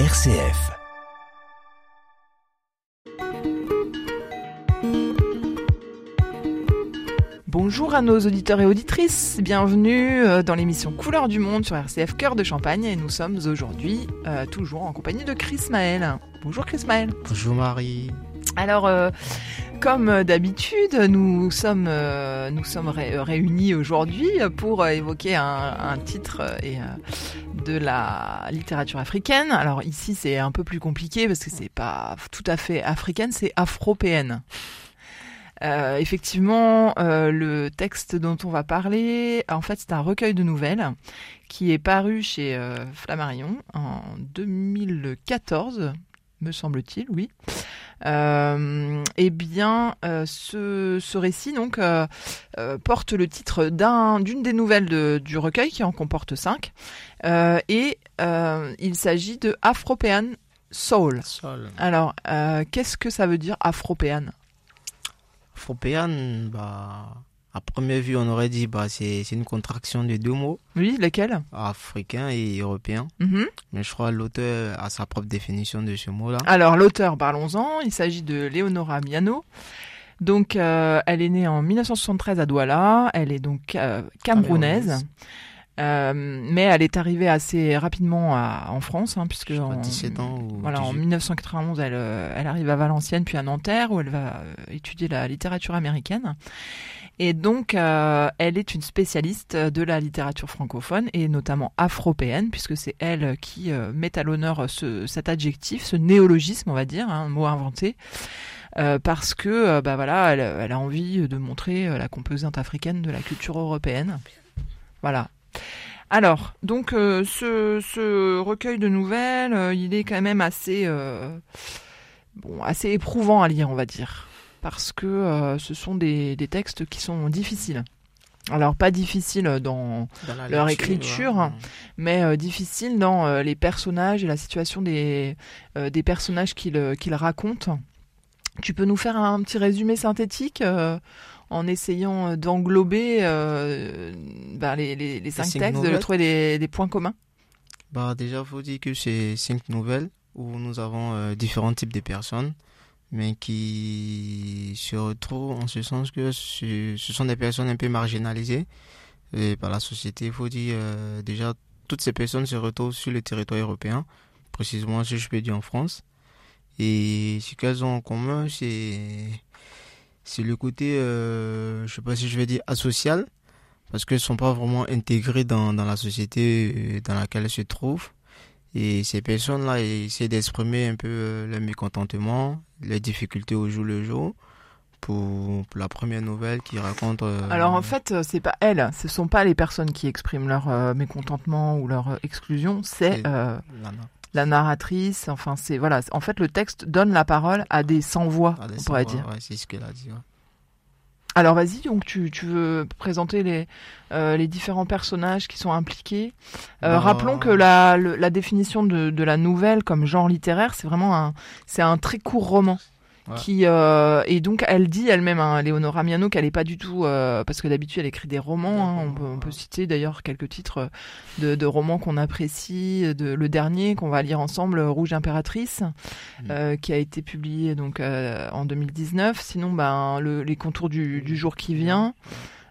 RCF. Bonjour à nos auditeurs et auditrices, bienvenue euh, dans l'émission Couleurs du Monde sur RCF Cœur de Champagne et nous sommes aujourd'hui euh, toujours en compagnie de Chris Maël. Bonjour Chris Maël. Bonjour Marie. Alors, euh, comme d'habitude, nous sommes, euh, nous sommes ré- réunis aujourd'hui pour évoquer un, titre et, euh, de la littérature africaine. Alors ici, c'est un peu plus compliqué parce que c'est pas tout à fait africaine, c'est afropéenne. Euh, effectivement, euh, le texte dont on va parler, en fait, c'est un recueil de nouvelles qui est paru chez euh, Flammarion en 2014, me semble-t-il, oui. Euh, eh bien, euh, ce, ce récit donc euh, porte le titre d'un d'une des nouvelles de- du recueil qui en comporte cinq, et il s'agit de Afropéan Soul. Alors, qu'est-ce que ça veut dire Afropéan Afropéenne, bah, à première vue, on aurait dit, bah, c'est c'est une contraction de deux mots, Oui, lesquels? Africain et européen. Mhm. Mais je crois que l'auteur a sa propre définition de ce mot-là. Alors l'auteur, parlons-en, il s'agit de Leonora Miano. Donc euh, elle est née en 1973 à Douala, elle est donc euh, camerounaise. Camerounaise. Euh, mais elle est arrivée assez rapidement à- en France, hein, puisque en, 17 ans ou voilà, en 18. 1991, elle, euh, elle arrive à Valenciennes puis à Nanterre, où elle va étudier la littérature américaine. Et donc, euh, elle est une spécialiste de la littérature francophone et notamment afropéenne, puisque c'est elle qui euh, met à l'honneur ce, cet adjectif, ce néologisme, on va dire, hein, un mot inventé, euh, parce que, bah voilà, elle, a envie de montrer la composante africaine de la culture européenne. Voilà. Alors, donc, ce, ce recueil de nouvelles, il est quand même assez, bon, assez éprouvant à lire, on va dire, parce que euh, ce sont des, des textes qui sont difficiles. Alors, pas difficiles dans leur écriture, ouais. mais euh, difficile dans euh, les personnages et la situation des, euh, des personnages qu'il euh, qu'il raconte. Tu peux nous faire un petit résumé synthétique en essayant d'englober ben, les, les, les cinq cinq textes, de trouver des, des points communs? Bah, déjà, faut dire que c'est cinq nouvelles où nous avons différents types de personnes, mais qui se retrouvent en ce sens que ce, sont des personnes un peu marginalisées par la société. Il faut dire, euh, déjà, toutes ces personnes se retrouvent sur le territoire européen, précisément, si je peux dire, en France. Et ce qu'elles ont en commun, c'est le côté, euh, je sais pas si je vais dire, asocial, parce qu'elles sont pas vraiment intégrées dans, dans la société euh, dans laquelle elles se trouvent. Et ces personnes-là essaient d'exprimer un peu euh, leur mécontentement, leurs difficultés au jour le jour, pour, pour la première nouvelle qui raconte... euh, Alors en fait, euh, c'est pas elles, ce sont pas les personnes qui expriment leur euh, mécontentement ou leur exclusion, c'est euh, la- narratrice. Enfin, c'est voilà. En fait, le texte donne la parole à des sans-voix, la- on pourrait dire. ouais, c'est ce qu'elle a dit. ouais. Alors vas-y, donc tu, tu veux présenter les, euh, les différents personnages qui sont impliqués. Euh, Bah, Rappelons que la, le- la définition de, de la nouvelle comme genre littéraire, c'est vraiment un, c'est un très court roman. Ouais. Qui euh, et donc elle dit elle-même, hein, Léonora Miano, qu'elle est pas du tout euh, parce que d'habitude elle écrit des romans. hein, on, peut, on peut citer d'ailleurs quelques titres de, de romans qu'on apprécie. De, le dernier qu'on va lire ensemble, Rouge impératrice, euh, qui a été publié donc euh, en 2019. Sinon, ben le, les contours du, du jour qui vient.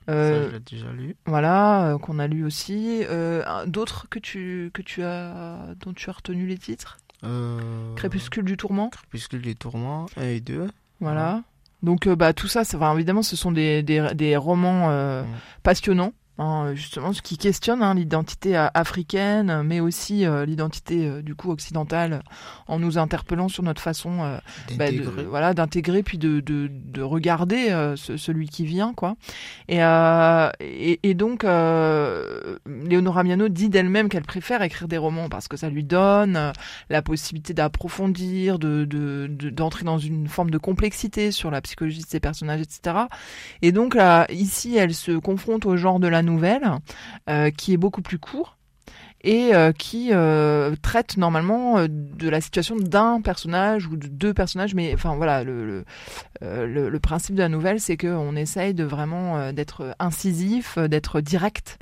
Ça, Euh, je l'ai déjà lu. voilà, euh, qu'on a lu aussi. Euh, D'autres que tu que tu as dont tu as retenu les titres? Euh, Crépuscule du tourment. Crépuscule des tourments, 1 et 2. Voilà. Donc euh, bah tout ça, c'est- enfin, évidemment, ce sont des des, des romans euh, Ouais. passionnants. Hein, justement, ce qui questionne hein, l'identité euh, africaine, mais aussi euh, l'identité euh, du coup occidentale, en nous interpellant sur notre façon euh, bah, D'intégrer. voilà d'intégrer puis de, de, de regarder euh, ce- celui qui vient quoi et euh, et, et donc euh, Léonora Miano dit d'elle-même qu'elle préfère écrire des romans parce que ça lui donne euh, la possibilité d'approfondir de de- de- d'entrer dans une forme de complexité sur la psychologie de ses personnages etc et donc là, ici elle se confronte au genre de la nouvelle euh, qui est beaucoup plus court et euh, qui euh, traite normalement de la situation d'un personnage ou de deux personnages, mais enfin voilà, le, le, principe de la nouvelle, c'est qu'on essaye de vraiment d'être incisif, d'être direct.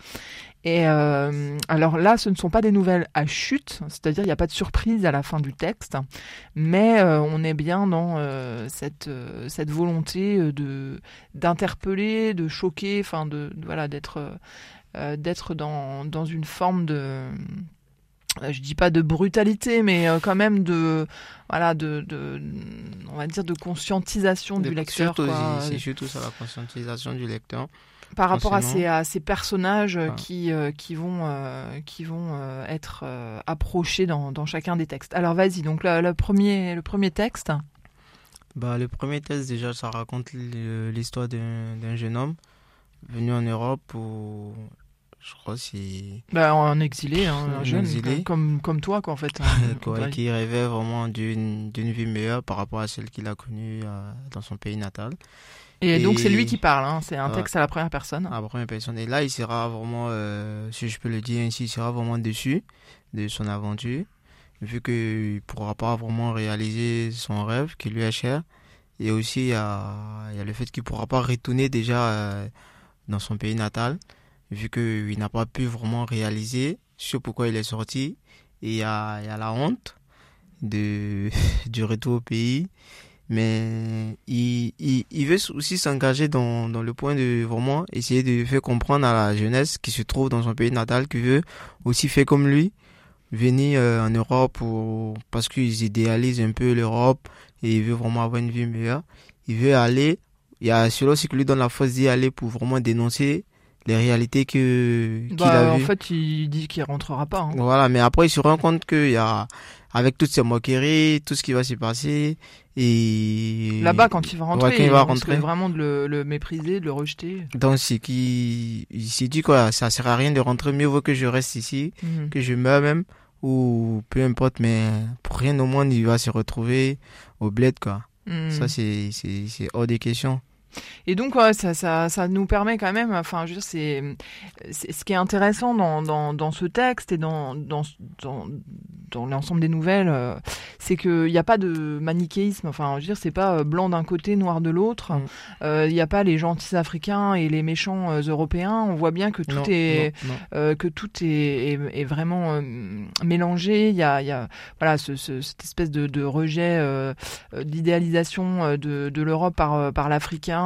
Et euh, alors là, ce ne sont pas des nouvelles à chute, c'est-à-dire il n'y a pas de surprise à la fin du texte, mais euh, on est bien dans euh, cette, cette volonté de d'interpeller, de choquer, enfin de, voilà d'être d'être dans, dans une forme de je dis pas de brutalité, mais quand même de, voilà, de, de, on va dire de conscientisation du lecteur. C'est surtout ça, la conscientisation du lecteur par rapport à ces, à ces personnages euh, qui, euh, qui vont, euh, qui vont être approchés dans, dans, chacun des textes. Alors vas-y, donc le, premier, le premier texte. Bah, le premier texte, déjà, ça raconte l'histoire d'un jeune homme venu en Europe pour. Je crois c'est. Bah, en exilé, hein, un jeune, exilé. Comme, comme toi, quoi, en fait. Hein, qui rêvait vraiment d'une vie meilleure par rapport à celle qu'il a connue dans son pays natal. Et, donc c'est lui qui parle, hein. c'est un texte à la première personne. À la première personne. Et là, il sera vraiment, euh, si je peux le dire ainsi, il sera vraiment déçu de son aventure, vu qu'il ne pourra pas vraiment réaliser son rêve qui lui est cher. Et aussi, il y a, il y a le fait qu'il ne pourra pas retourner déjà euh, dans son pays natal, vu qu'il n'a pas pu vraiment réaliser ce pourquoi il est sorti. Et il y a, il y a la honte de, du retour au pays mais il, il, il veut aussi s'engager dans, dans le point de vraiment essayer de faire comprendre à la jeunesse qui se trouve dans son pays natal qu'il veut aussi faire comme lui, venir euh, en Europe pour, parce qu'ils idéalisent un peu l'Europe et il veut vraiment avoir une vie meilleure. Il veut aller, il y a celui aussi qui lui donne la force d'y aller pour vraiment dénoncer les réalités que qu'il bah, a En fait, il dit qu'il rentrera pas. Hein. Voilà, mais après il se rend compte qu'il y a avec toutes ces moqueries, tout ce qui va s'y passer. Et là-bas, quand il va rentrer, il va rentrer. vraiment de le, le, mépriser, de le rejeter? Donc, c'est qui, il s'est dit quoi, ça sert à rien de rentrer, mieux vaut que je reste ici, mhm. que je meurs même, ou peu importe, mais pour rien au monde, il va se retrouver au bled, quoi. Mhm. Ça, c'est, c'est, c'est hors des questions. Et donc, ça, ça, ça, nous permet quand même, enfin, je veux dire, c'est, ce qui est intéressant dans, dans, dans ce texte et dans, dans, dans, dans l'ensemble des nouvelles, euh, c'est qu'il n'y a pas de manichéisme. Enfin, je veux dire, c'est pas euh, blanc d'un côté, noir de l'autre. Mm. Euh, il n'y a pas les gentils africains et les méchants européens. On voit bien que tout est que tout est, est, vraiment mélangé. Il y a, y a voilà ce, cette espèce de, de rejet d'idéalisation de, de l'Europe par par l'Africain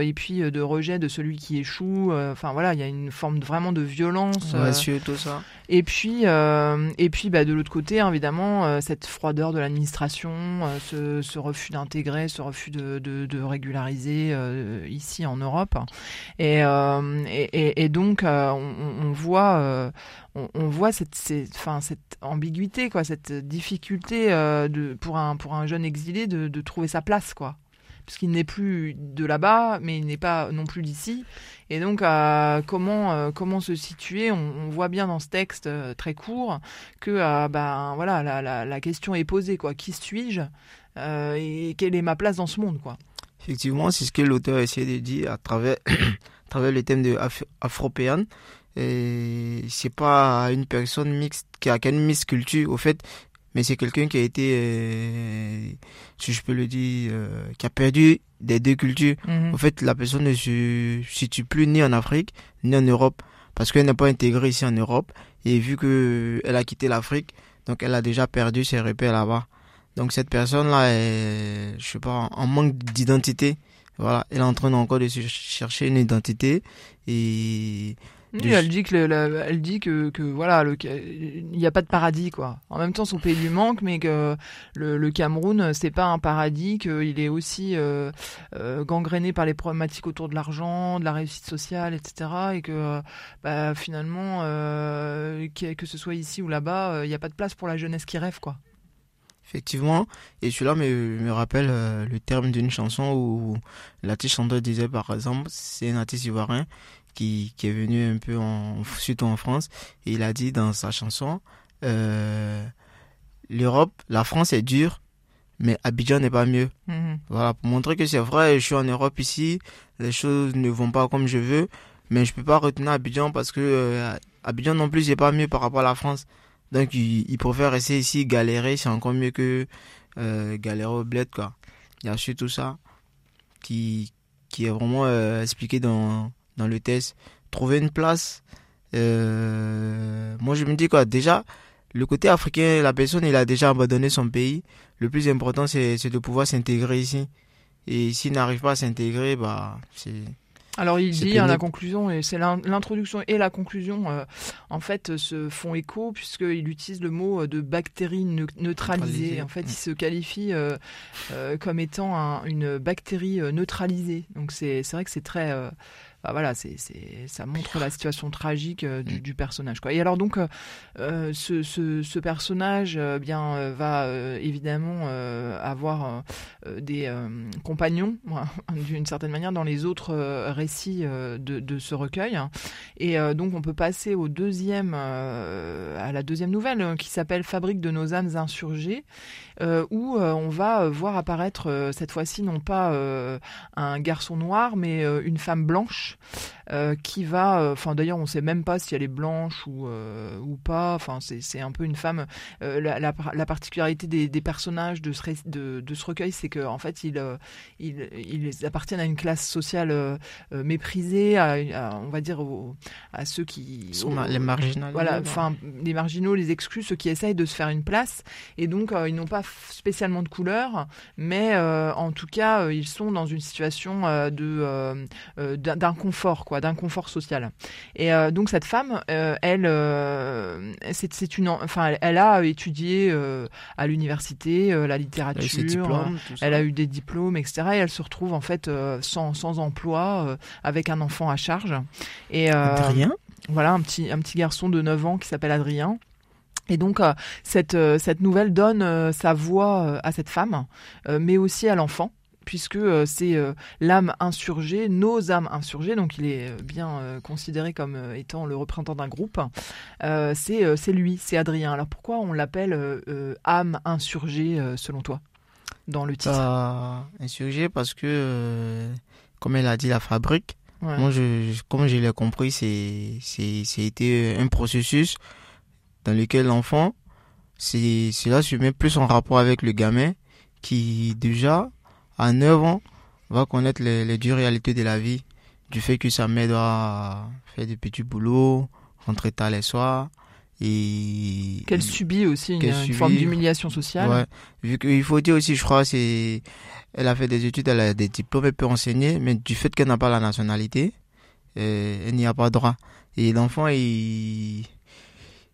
et puis de rejet de celui qui échoue. Enfin voilà, il y a une forme vraiment de violence. Ouais, tout ça. Et puis et puis bah, de l'autre côté côté, évidemment, euh, cette froideur de l'administration, euh, ce, refus d'intégrer, ce refus de, régulariser euh, ici en Europe. Et, et, donc, on, voit, on, voit cette, cette, cette ambiguïté, quoi, cette difficulté de, pour, un, pour un jeune exilé de, de trouver sa place, quoi puisqu'il n'est plus de là-bas, mais il n'est pas non plus d'ici. Et donc, euh, comment, euh, comment se situer? On, voit bien dans ce texte euh, très court que ben, voilà, la, question est posée. Quoi. Qui suis-je? Et quelle est ma place dans ce monde quoi. Effectivement, c'est ce que l'auteur a essayé de dire à travers, à travers le thème de Afropéenne. Et c'est pas une personne mixte qui a qu'une mixte culture. Au fait, mais c'est quelqu'un qui a été, euh, si je peux le dire, euh, qui a perdu des deux cultures. Mhm. En fait, la personne ne se situe plus ni en Afrique, ni en Europe, parce qu'elle n'est pas intégrée ici en Europe. Et vu que elle a quitté l'Afrique, donc elle a déjà perdu ses repères là-bas. Donc cette personne-là est, je sais pas, en manque d'identité. Voilà, elle est en train encore de chercher une identité et oui, elle dit que elle dit que, que voilà, il n'y a pas de paradis quoi. En même temps, son pays lui manque, mais que le, le Cameroun, c'est pas un paradis, qu'il est aussi euh, euh, gangréné par les problématiques autour de l'argent, de la réussite sociale, etc. Et que bah, finalement, euh, que, ce soit ici ou là-bas, il n'y a pas de place pour la jeunesse qui rêve quoi. Effectivement, et cela me, me rappelle le terme d'une chanson où l'artiste chanteur disait par exemple, c'est un artiste ivoirien qui, qui est venu un peu en, surtout en France, et il a dit dans sa chanson, euh, l'Europe, la France est dure, mais Abidjan n'est pas mieux. Mhm. Voilà, pour montrer que c'est vrai, je suis en Europe ici, les choses ne vont pas comme je veux, mais je peux pas retenir Abidjan parce que euh, Abidjan non plus, c'est pas mieux par rapport à la France. Donc, il, il préfère rester ici, galérer, c'est encore mieux que euh, galérer au bled, quoi. Il y a surtout ça qui, qui est vraiment expliqué dans, dans le test, trouver une place Euh, moi, je me dis quoi, déjà, le côté africain, la personne, il a déjà abandonné son pays. Le plus important, c'est de pouvoir s'intégrer ici. Et s'il n'arrive pas à s'intégrer, bah, c'est alors il dit à hein, la conclusion, et c'est l'introduction et la conclusion, euh, en fait, se font écho puisqu'il utilise le mot de bactérie neutralisée. En fait, il se qualifie euh, euh, comme étant une bactérie neutralisée. Donc c'est vrai que c'est très bah voilà, c'est, ça montre la situation tragique euh, du, mm. du, personnage. Quoi. Et alors donc, euh, euh ce, ce, ce, personnage euh, bien va évidemment avoir des compagnons, d'une certaine manière, dans les autres récits de, de, ce recueil. Et donc, on peut passer au deuxième, à la deuxième nouvelle, qui s'appelle Fabrique de nos âmes insurgées, où on va voir apparaître cette fois-ci non pas un garçon noir, mais une femme blanche Mensch euh, qui va, euh, enfin d'ailleurs on sait même pas si elle est blanche ou, euh, ou pas, enfin c'est un peu une femme. La, la, particularité des, des, personnages de ce, de, de ce recueil, c'est qu'en en fait ils, ils, ils, appartiennent à une classe sociale méprisée, à, on va dire à ceux qui sont les marginaux. Voilà, enfin les marginaux, les exclus, ceux qui essayent de se faire une place, et donc ils n'ont pas spécialement de couleur, mais en tout cas ils sont dans une situation de d'un confort, quoi, d'un confort social. Et euh, donc cette femme, euh, elle, euh, c'est une, enfin, elle, a étudié à l'université la littérature, elle a eu des diplômes, etc. Et elle se retrouve en fait sans, sans emploi, avec un enfant à charge. Et Adrien? Voilà, un petit, un petit garçon de 9 ans qui s'appelle Adrien. Et donc cette, cette nouvelle donne sa voix à cette femme, mais aussi à l'enfant puisque euh, c'est euh, l'âme insurgée, nos âmes insurgées, donc il est euh, bien considéré comme étant le représentant d'un groupe. c'est lui, c'est Adrien. Alors pourquoi on l'appelle âme insurgée selon toi dans le titre? Bah, Insurgée parce que, comme elle a dit, la fabrique. Moi, je, comme je l'ai compris, été un processus dans lequel l'enfant, c'est là se met plus en rapport avec le gamin qui déjà à 9 ans, va connaître les, les dures réalités de la vie, du fait que sa mère doit faire des petits boulots, rentrer tard les soirs, et qu'elle subit aussi une, forme d'humiliation sociale. Ouais. Vu qu'il faut dire aussi, je crois, c'est elle a fait des études, elle a des diplômes, elle peut enseigner, mais du fait qu'elle n'a pas la nationalité, euh, elle n'y a pas droit. Et l'enfant, il,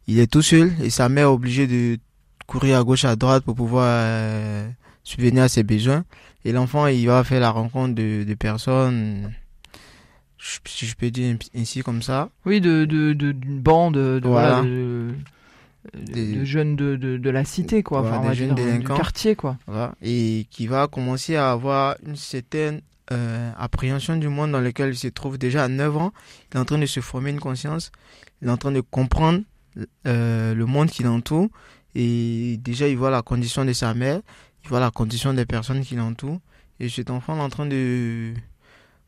il est tout seul et sa mère est obligée de courir à gauche à droite pour pouvoir euh, subvenir à ses besoins. Et l'enfant, il va faire la rencontre de, de personnes, si je peux dire ainsi comme ça. Oui, de, de, d'une bande de, voilà. de, de, jeunes de, de, de, la cité, quoi. enfin, des jeunes délinquants. Du quartier, quoi. Voilà. Et qui va commencer à avoir une certaine euh, appréhension du monde dans lequel il se trouve déjà à 9 ans. Il est en train de se former une conscience. Il est en train de comprendre euh, le monde qui l'entoure. Et déjà, il voit la condition de sa mère vois la condition des personnes qui l'entourent. Et cet enfant est en train de...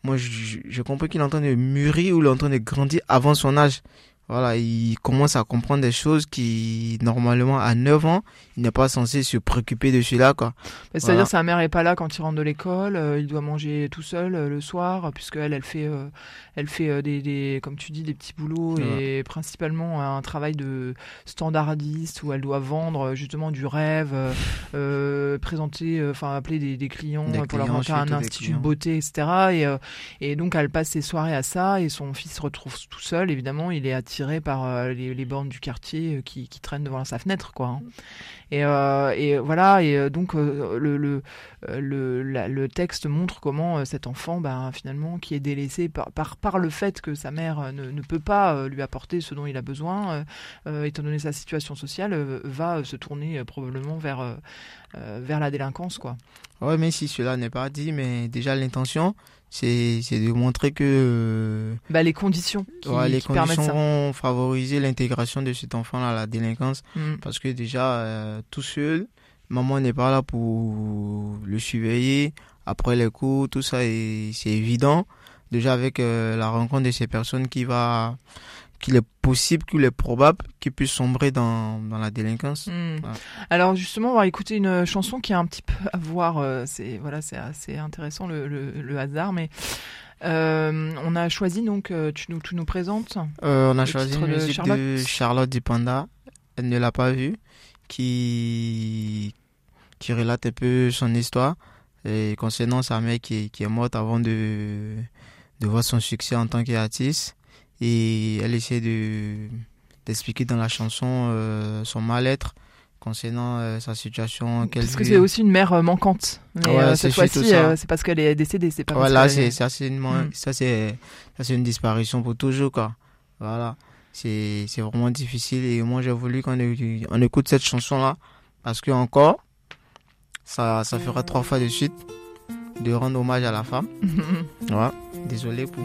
Moi, j'ai compris qu'il est en train de mûrir ou il est en train de grandir avant son âge. Voilà, il commence à comprendre des choses qui, normalement, à 9 ans, il n'est pas censé se préoccuper de cela, quoi. C'est-à-dire, sa mère est pas là quand il rentre de l'école, euh, il doit manger tout seul euh, le soir, puisqu'elle, elle fait, euh, elle fait des, des, comme tu dis, des petits boulots et principalement un travail de standardiste où elle doit vendre justement du rêve, présenter, enfin, appeler des, des clients pour leur montrer un institut de beauté, etc. Et, et donc, elle passe ses soirées à ça et son fils se retrouve tout seul, évidemment, il est attiré par euh, les, les, bornes du quartier euh, qui, traînent devant sa fenêtre, quoi. Hein. Et, euh, et, voilà, et donc le, texte montre comment cet enfant, ben, finalement, qui est délaissé par, le fait que sa mère ne, peut pas lui apporter ce dont il a besoin, étant donné sa situation sociale, va se tourner probablement vers, vers la délinquance, quoi. Ouais, mais si cela n'est pas dit, mais déjà l'intention, c'est de montrer que euh, bah, les conditions qui, les conditions vont favoriser l'intégration de cet enfant à la délinquance. Mm. parce que déjà euh, tout seul maman n'est pas là pour le surveiller. Après les cours tout ça c'est évident. Déjà avec euh, la rencontre de ces personnes qui va qu'il est possible, qu'il est probable qu'il puisse sombrer dans, dans la délinquance. Hmm. Alors justement, on va écouter une chanson qui a un petit peu à voir, euh, c'est voilà, c'est assez intéressant le, le, le hasard, mais on a choisi donc, tu nous, tu nous présentes On a choisi une musique Charlotte. de Charlotte Dipanda. Elle ne l'a pas vue, qui qui relate un peu son histoire et concernant sa mère qui, qui est morte avant de de voir son succès en tant qu'artiste et elle essaie de d'expliquer dans la chanson euh, son mal-être concernant euh, sa situation qu'elle parce que c'est aussi une mère euh, manquante. Mais cette fois-ci c'est parce qu'elle est décédée c'est pas voilà c'est ça c'est une hmm. ça c'est ça c'est une disparition pour toujours quoi. Voilà. C'est c'est vraiment difficile. Et moi j'ai voulu qu'on on écoute cette chanson là parce que encore ça ça fera trois fois de suite de rendre hommage à la femme. Ouais. Désolé pour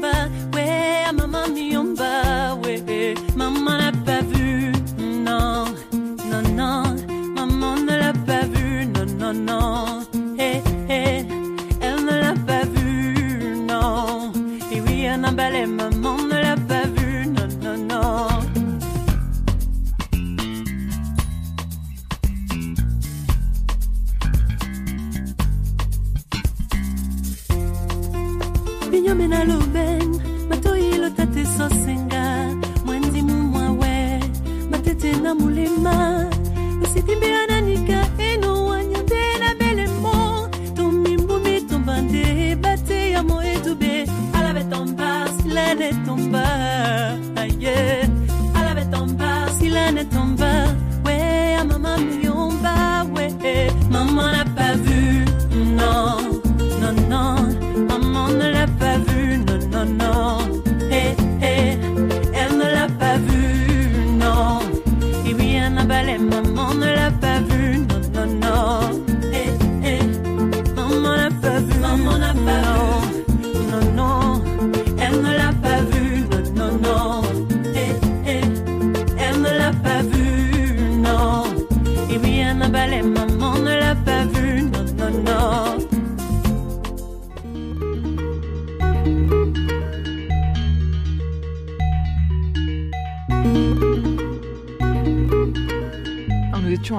ouais à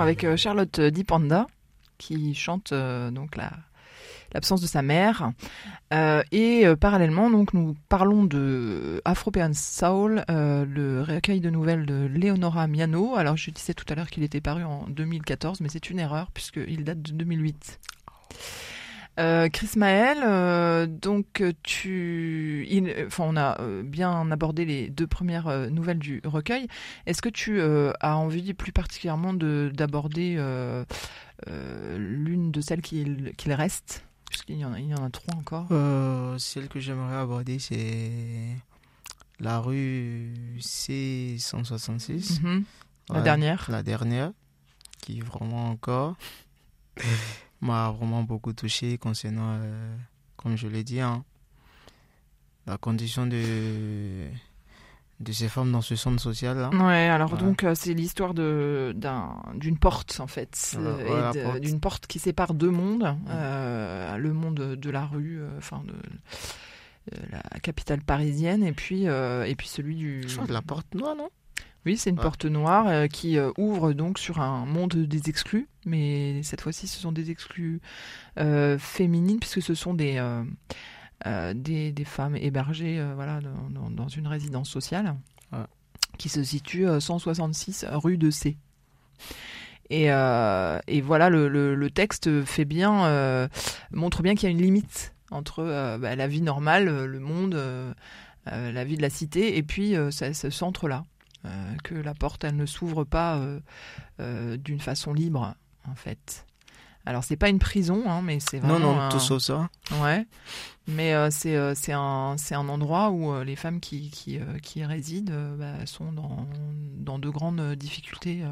avec euh, Charlotte Dipanda qui chante euh, donc la l'absence de sa mère. Euh, et parallèlement, donc, nous parlons de Afropean Soul, le recueil de nouvelles de Leonora Miano. Alors, je disais tout à l'heure qu'il était paru en 2014, mais c'est une erreur puisqu'il date de 2008. Chris Maël, donc tu, enfin on a bien abordé les deux premières nouvelles du recueil. Est-ce que tu as envie plus particulièrement d'aborder l'une de celles qu'il reste? Il y, en a, il y en a trois encore. Euh, celle que j'aimerais aborder, c'est la rue C166. Mhm. La dernière. La dernière, qui vraiment encore m'a vraiment beaucoup touché concernant, euh, comme je l'ai dit, hein, la condition de de ces femmes dans ce centre social là. Ouais, alors donc euh, c'est l'histoire de d'une porte en fait, d'une porte. qui sépare deux mondes, euh, le monde de la rue, euh, enfin de la capitale parisienne et puis et puis celui du. de la porte noire non? Oui, c'est une porte noire qui ouvre donc sur un monde des exclus, mais cette fois-ci ce sont des exclus féminines puisque ce sont des euh, des, des, femmes hébergées euh, voilà, dans, dans, une résidence sociale qui se situe 166 euh, rue de C. Et, et voilà, le, le, texte fait bien, montre bien qu'il y a une limite entre bah, la vie normale, le monde, la vie de la cité, et puis ce centre-là. que la porte, elle ne s'ouvre pas d'une façon libre, en fait. Alors c'est pas une prison, hein, mais c'est vraiment. Non, non, tout sauf ça. Ouais. Mais euh, c'est euh, c'est un c'est un endroit où euh, les femmes qui qui, qui y résident bah, sont dans dans de grandes difficultés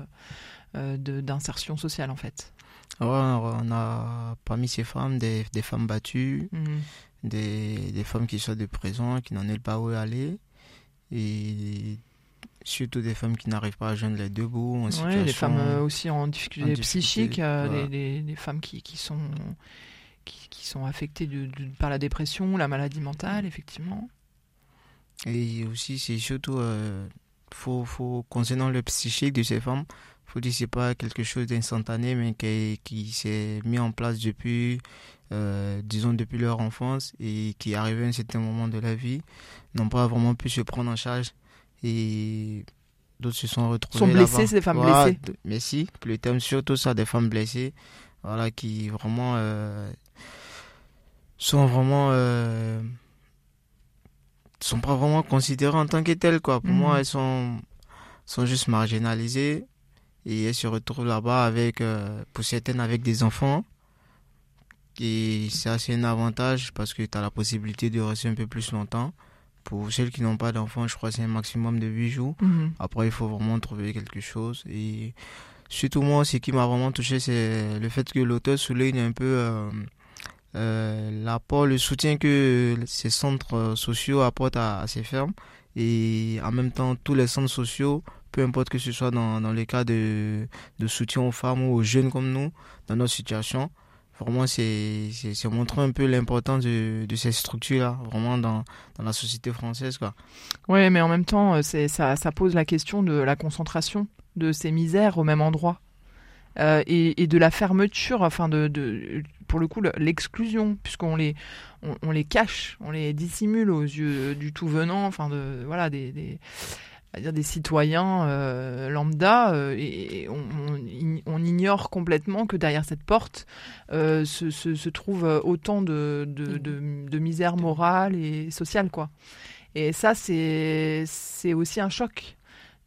d'insertion sociale en fait. Ouais, on a parmi ces femmes des, des femmes battues, mhm. des, des femmes qui sortent de prison, qui n'en ont pas où aller, et surtout des femmes qui n'arrivent pas à joindre les deux bouts. En ouais, les femmes aussi en difficulté, psychique, les, femmes qui, qui sont qui, sont affectées de, par la dépression, la maladie mentale, effectivement. Et aussi, c'est surtout, euh, faut, faut, concernant le psychique de ces femmes, faut dire que c'est pas quelque chose d'instantané, mais qui, qui s'est mis en place depuis, euh, disons, depuis leur enfance et qui arrivé à un certain moment de la vie, n'ont pas vraiment pu se prendre en charge. Et d'autres se sont retrouvés. Sont blessées, ces femmes blessées. Mais si, le terme surtout ça, des femmes blessées, voilà, qui vraiment euh, sont vraiment euh, sont pas vraiment considérées en tant que telles quoi pour moi mhm. elles sont sont juste marginalisées et elles se retrouvent là-bas avec euh, pour certaines avec des enfants et c'est assez un avantage parce que tu as la possibilité de rester un peu plus longtemps pour celles qui n'ont pas d'enfants je crois que c'est un maximum de 8 jours. Mhm. après il faut vraiment trouver quelque chose. Et surtout moi ce qui m'a vraiment touché c'est le fait que l'auteur souligne un peu euh, euh, l'apport, le soutien que ces centres sociaux apportent à, ces fermes. Et en même temps tous les centres sociaux, peu importe que ce soit dans, dans les cas de, de soutien aux femmes ou aux jeunes comme nous, dans notre situation, vraiment c'est montrer un peu l'importance de, de, ces structures-là, vraiment dans, dans la société française. Quoi. Ouais, mais en même temps, euh, ça, ça pose la question de la concentration de ces misères au même endroit. Euh, et, et, de la fermeture, enfin de, de pour le coup l'exclusion, puisqu'on les, on, les cache, on les dissimule aux yeux du tout venant, enfin de voilà des, dire des citoyens euh, lambda euh, et, on, on, ignore complètement que derrière cette porte euh, se, se, se, trouve autant de, de, de, de, misère morale et sociale quoi. Et ça c'est c'est aussi un choc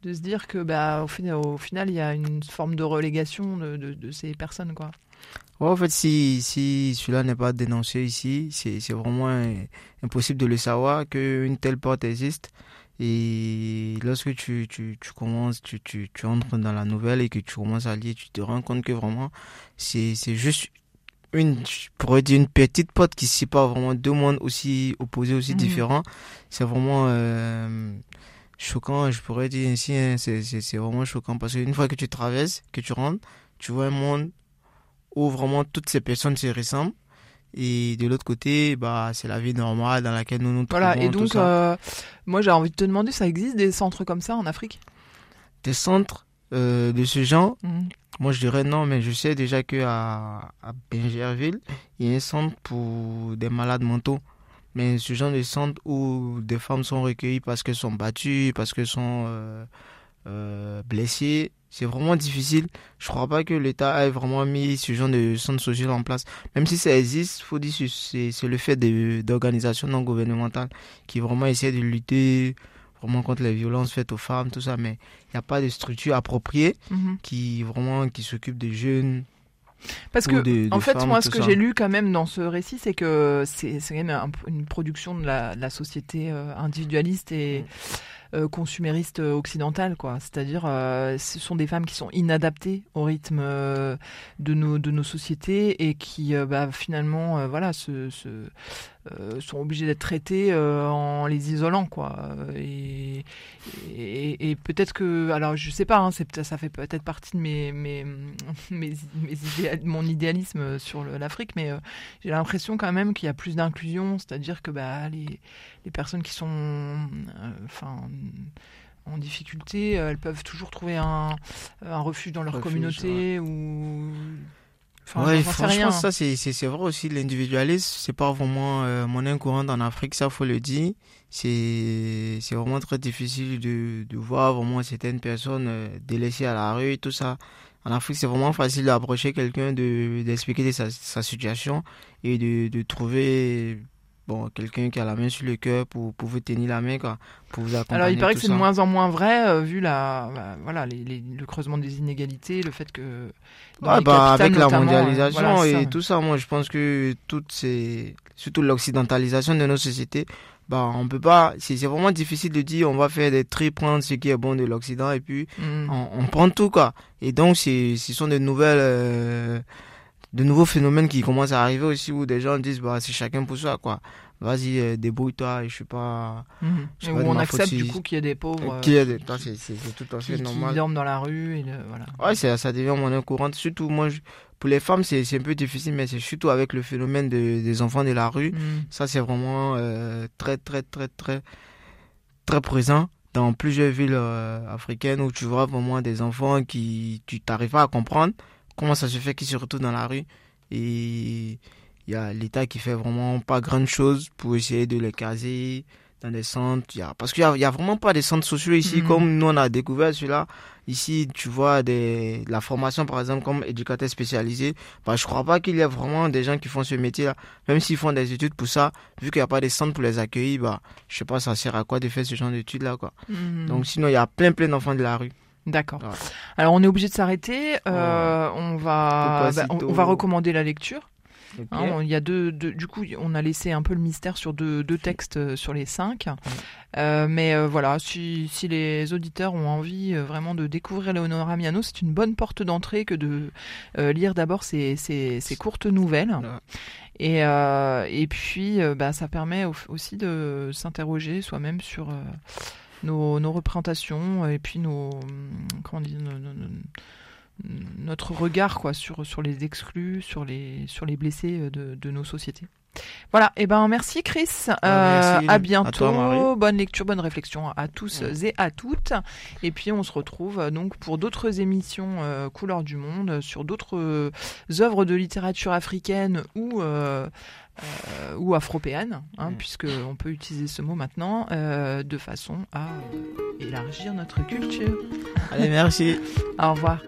de se dire que bah au final, au final il y a une forme de relégation de, de ces personnes quoi en fait, si, si cela n'est pas dénoncé ici, c'est vraiment impossible de le savoir qu'une telle porte existe. Et lorsque tu, tu, tu commences, tu, tu, tu, entres dans la nouvelle et que tu commences à lire, tu te rends compte que vraiment, c'est juste une, je pourrais dire une petite porte qui sépare vraiment deux mondes aussi opposés, aussi mhm. différents. C'est vraiment euh, choquant, je pourrais dire ainsi, hein, c'est vraiment choquant parce qu'une fois que tu traverses, que tu rentres, tu vois un monde où vraiment toutes ces personnes se ressemblent. Et de l'autre côté, bah, c'est la vie normale dans laquelle nous nous trouvons. Voilà, et donc, euh, moi j'ai envie de te demander, ça existe des centres comme ça en Afrique? Des centres euh, de ce genre? Mhm. Moi je dirais non, mais je sais déjà qu'à à Bingerville, il y a un centre pour des malades mentaux. Mais ce genre de centre où des femmes sont recueillies parce qu'elles sont battues, parce qu'elles sont euh, blessées, c'est vraiment difficile. Je crois pas que l'État ait vraiment mis ce genre de centre social en place. Même si ça existe, faut dire que c'est le fait d'organisations non gouvernementales qui vraiment essaient de lutter vraiment contre les violences faites aux femmes, tout ça. Mais il n'y a pas de structure appropriée mhm. qui vraiment qui s'occupe des jeunes. Parce que, en fait, moi, ce que j'ai lu quand même dans ce récit, c'est que c'est quand même une production de la, de la société euh, individualiste et. Mm. Euh, consumériste euh, occidentale, quoi. C'est-à-dire, euh, ce sont des femmes qui sont inadaptées au rythme de nos de nos sociétés et qui, bah, finalement, voilà, se, se sont obligées d'être traitées en les isolant, quoi. Et, et, peut-être que, alors, je sais pas, hein, ça fait peut-être partie de mes mes mes, mes mon idéalisme sur l'Afrique, mais j'ai l'impression quand même qu'il y a plus d'inclusion, c'est-à-dire que bah les les personnes qui sont enfin en difficulté, euh, elles peuvent toujours trouver un, un refuge dans leur communauté ou. Enfin, ouais, franchement, ça c'est c'est vrai aussi l'individualisme, c'est pas vraiment euh, monnaie courante en Afrique, ça faut le dire. C'est c'est vraiment très difficile de de voir vraiment certaines personnes euh, délaissées à la rue, tout ça. En Afrique, c'est vraiment facile d'approcher quelqu'un, de d'expliquer sa, sa situation et de de trouver bon, quelqu'un qui a la main sur le cœur pour, pour vous tenir la main, quoi, pour vous accompagner. Alors, il paraît que c'est de moins en moins vrai, euh, vu la, bah, voilà, les, le creusement des inégalités, le fait que. bah, avec la mondialisation et tout ça, moi, je pense que toutes ces, surtout l'occidentalisation de nos sociétés, bah, on peut pas, c'est vraiment difficile de dire, on va faire des tri, prendre ce qui est bon de l'Occident et puis mm. on, on, prend tout, quoi. Et donc, ce sont de nouvelles, euh, de nouveaux phénomènes qui commencent à arriver aussi où des gens disent bah c'est chacun pour soi quoi vas-y, euh, débrouille-toi, et je suis pas. Mhm. je sais Et pas, où de on accepte du coup qu'il y ait des pauvres euh, Qui est- non, c'est tout à qui- fait qui normal. dorment dans la rue. Et le- voilà. Ouais, ça devient monnaie courante. Surtout, moi, je- pour les femmes, c'est un peu difficile, mais c'est surtout avec le phénomène de- des enfants de la rue. Mhm. Ça, c'est vraiment euh, très, très, très, très, très présent dans plusieurs villes euh, africaines où tu vois vraiment des enfants qui, tu t'arrives pas à comprendre comment ça se fait qu'ils se retrouvent dans la rue. Et il y a l'État qui fait vraiment pas grand chose pour essayer de les caser dans des centres. Y a, parce qu'il y a, vraiment pas des centres sociaux ici, Mhm. comme nous on a découvert celui-là. Ici, tu vois des, la formation, par exemple, comme éducateur spécialisé. Bah, je crois pas qu'il y a vraiment des gens qui font ce métier-là. Même s'ils font des études pour ça, vu qu'il n'y a pas de centres pour les accueillir, bah, je sais pas, ça sert à quoi de faire ce genre d'études-là, quoi. Mhm. Donc, sinon, il y a plein, plein d'enfants de la rue. D'accord. Voilà. Alors on est obligé de s'arrêter. euh, on va, bah, on, va recommander la lecture. Hein, on- il y a deux, deux- du coup, on a laissé un peu le mystère sur deux, deux textes euh, sur les cinq. Euh, mais euh, voilà, si, si les auditeurs ont envie euh, vraiment de découvrir Leonora Miano, c'est une bonne porte d'entrée que de lire d'abord ces, ces, ces courtes nouvelles. Et, et puis, bah, ça permet au- aussi de s'interroger soi-même sur nos, représentations et puis nos, hum, notre regard quoi sur sur les exclus, sur les sur les blessés de nos sociétés. Voilà, et ben merci Chris. Euh, merci. à À bientôt. toi, Marie. bonne lecture, bonne réflexion à tous Ouais. et à toutes. Et puis on se retrouve euh, donc pour d'autres émissions euh, Couleurs du Monde sur d'autres euh, œuvres de littérature africaine ou ou afropéenne, hein, Mm. puisque on peut utiliser ce mot maintenant de façon à élargir notre culture. Allez, merci. Au revoir.